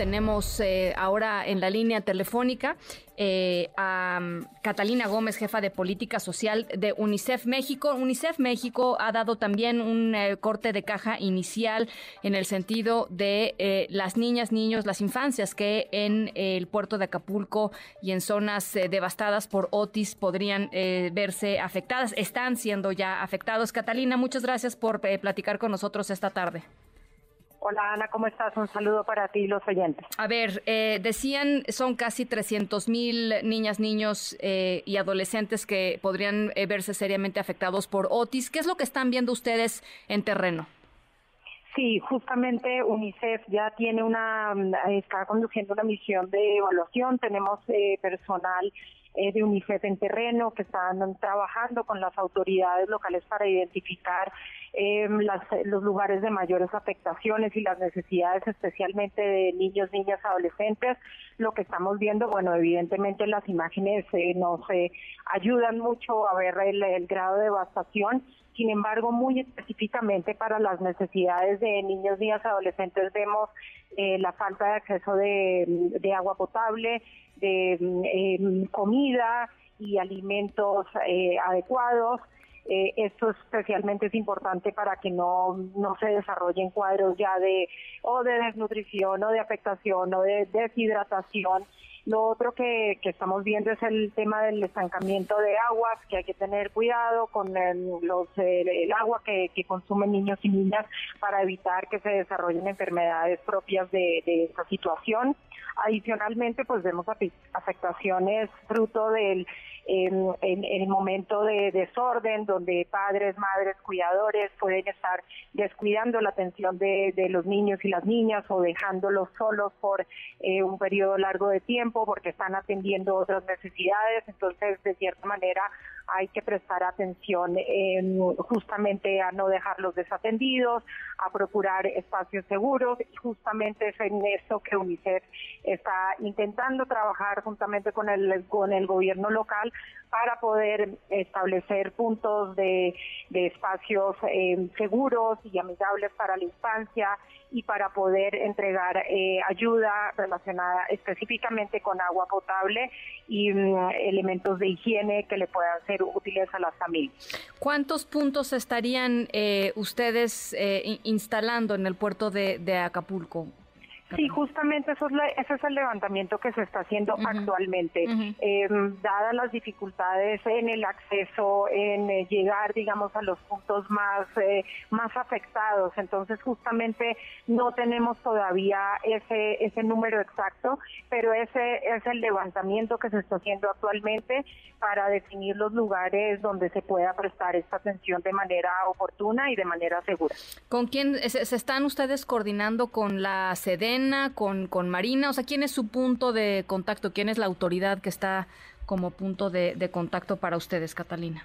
Tenemos eh, ahora en la línea telefónica eh, a um, Catalina Gómez, jefa de política social de UNICEF México. UNICEF México ha dado también un eh, corte de caja inicial en el sentido de las niñas, niños, las infancias que en el puerto de Acapulco y en zonas devastadas por Otis podrían verse afectadas. Están siendo ya afectados. Catalina, muchas gracias por platicar con nosotros esta tarde. Hola Ana, ¿cómo estás? Un saludo para ti y los oyentes. A ver, eh, decían son casi 300 mil niñas, niños eh, y adolescentes que podrían eh, verse seriamente afectados por Otis. ¿Qué es lo que están viendo ustedes en terreno? Sí, justamente UNICEF ya tiene una, está conduciendo una misión de evaluación. Tenemos personal eh, de UNICEF en terreno, que están trabajando con las autoridades locales para identificar em, los lugares de mayores afectaciones y las necesidades especialmente de niños, niñas, adolescentes. Lo que estamos viendo, bueno, evidentemente las imágenes eh, nos ayudan mucho a ver el, grado de devastación. Sin embargo, muy específicamente para las necesidades de niños, niñas, adolescentes vemos eh, la falta de acceso de agua potable, de em, comida y alimentos eh, adecuados. Eh, esto especialmente es importante para que no, no se desarrollen cuadros ya de o de desnutrición o de afectación o de deshidratación. Lo otro que, que estamos viendo es el tema del estancamiento de aguas, que hay que tener cuidado con el, los, el, agua que, consumen niños y niñas para evitar que se desarrollen enfermedades propias de, de esta situación. Adicionalmente, pues vemos afectaciones fruto del en, el momento de desorden, donde padres, madres, cuidadores pueden estar descuidando la atención de, los niños y las niñas o dejándolos solos por eh, un periodo largo de tiempo porque están atendiendo otras necesidades. Entonces, de cierta manera, hay que prestar atención justamente a no dejarlos desatendidos, a procurar espacios seguros y justamente es en eso que UNICEF está intentando trabajar juntamente con el con el gobierno local para poder establecer puntos de, espacios eh, seguros y amigables para la infancia y para poder entregar eh, ayuda relacionada específicamente con agua potable y mm, elementos de higiene que le puedan ser útiles a las familias. ¿Cuántos puntos estarían eh, ustedes instalando en el puerto de Acapulco? Sí, justamente eso es ese es el levantamiento que se está haciendo actualmente. Em, dadas las dificultades en el acceso, en eh, llegar, digamos, a los puntos más, eh, más afectados, entonces justamente no tenemos todavía ese, ese número exacto, pero ese es el levantamiento que se está haciendo actualmente para definir los lugares donde se pueda prestar esta atención de manera oportuna y de manera segura. ¿Con quién se, se están ustedes coordinando con la SEDEN? Con, con Marina? O sea, ¿quién es su punto de contacto? ¿Quién es la autoridad que está como punto de, contacto para ustedes, Catalina?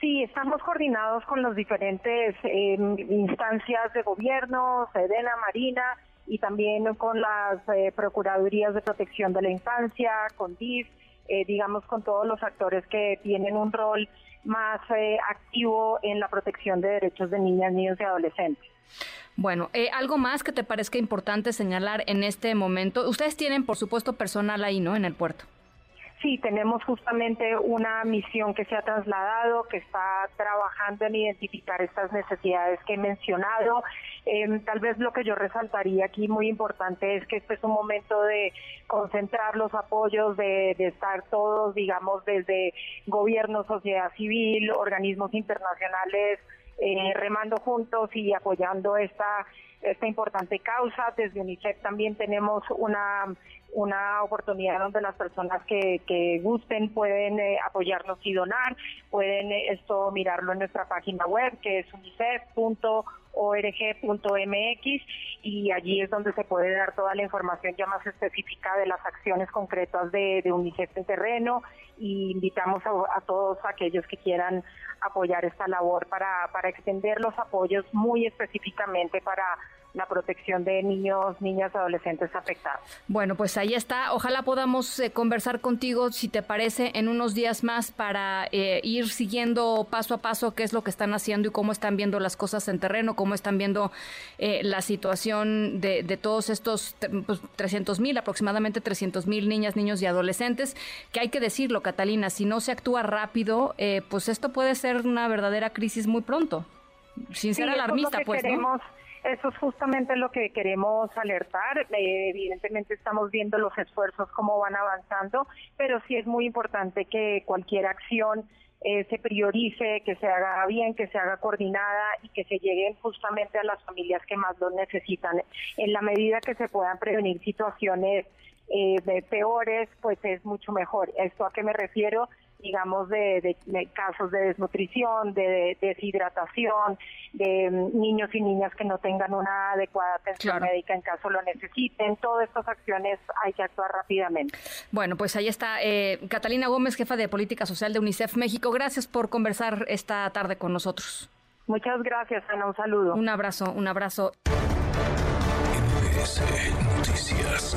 Sí, estamos coordinados con las diferentes em, instancias de gobierno, Sedena, Marina, y también con las eh, Procuradurías de Protección de la Infancia, con DIF, eh, digamos, con todos los actores que tienen un rol más eh, activo en la protección de derechos de niñas, niños y adolescentes. Bueno, eh, algo más que te parezca importante señalar en este momento. Ustedes tienen, por supuesto, personal ahí, ¿no? En el puerto. Sí, tenemos justamente una misión que se ha trasladado, que está trabajando en identificar estas necesidades que he mencionado. Em, tal vez lo que yo resaltaría aquí muy importante es que este es un momento de concentrar los apoyos, de, estar todos, digamos, desde gobierno, sociedad civil, organismos internacionales, eh, remando juntos y apoyando esta esta importante causa. Desde UNICEF también tenemos una, una oportunidad donde las personas que, que gusten pueden eh, apoyarnos y donar, pueden esto mirarlo en nuestra página web que es unicef.org.mx y allí es donde se puede dar toda la información ya más específica de las acciones concretas de, de UNICEF en terreno y invitamos a, todos aquellos que quieran apoyar esta labor para, para extender los apoyos muy específicamente para la protección de niños, niñas, adolescentes afectados. Bueno, pues ahí está. Ojalá podamos eh, conversar contigo, si te parece, en unos días más para eh, ir siguiendo paso a paso qué es lo que están haciendo y cómo están viendo las cosas en terreno, cómo están viendo eh, la situación de, todos estos pues, 300 mil, aproximadamente 300 mil niñas, niños y adolescentes, que hay que decirlo, Catalina, si no se actúa rápido, pues esto puede ser una verdadera crisis muy pronto. Sin ser alarmista, pues, ¿no? Eso es justamente lo que queremos alertar. Eh, evidentemente estamos viendo los esfuerzos, cómo van avanzando, pero sí es muy importante que cualquier acción eh, se priorice, que se haga bien, que se haga coordinada y que se lleguen justamente a las familias que más lo necesitan. En la medida que se puedan prevenir situaciones eh, peores, pues es mucho mejor. ¿Esto a qué me refiero? Digamos, de, casos de desnutrición, de, deshidratación, de mm, niños y niñas que no tengan una adecuada atención médica en caso lo necesiten. Todas estas acciones hay que actuar rápidamente. Bueno, pues ahí está eh, Catalina Gómez, jefa de Política Social de UNICEF México. Gracias por conversar esta tarde con nosotros. Muchas gracias, Ana. Un saludo. Un abrazo, un abrazo. Noticias.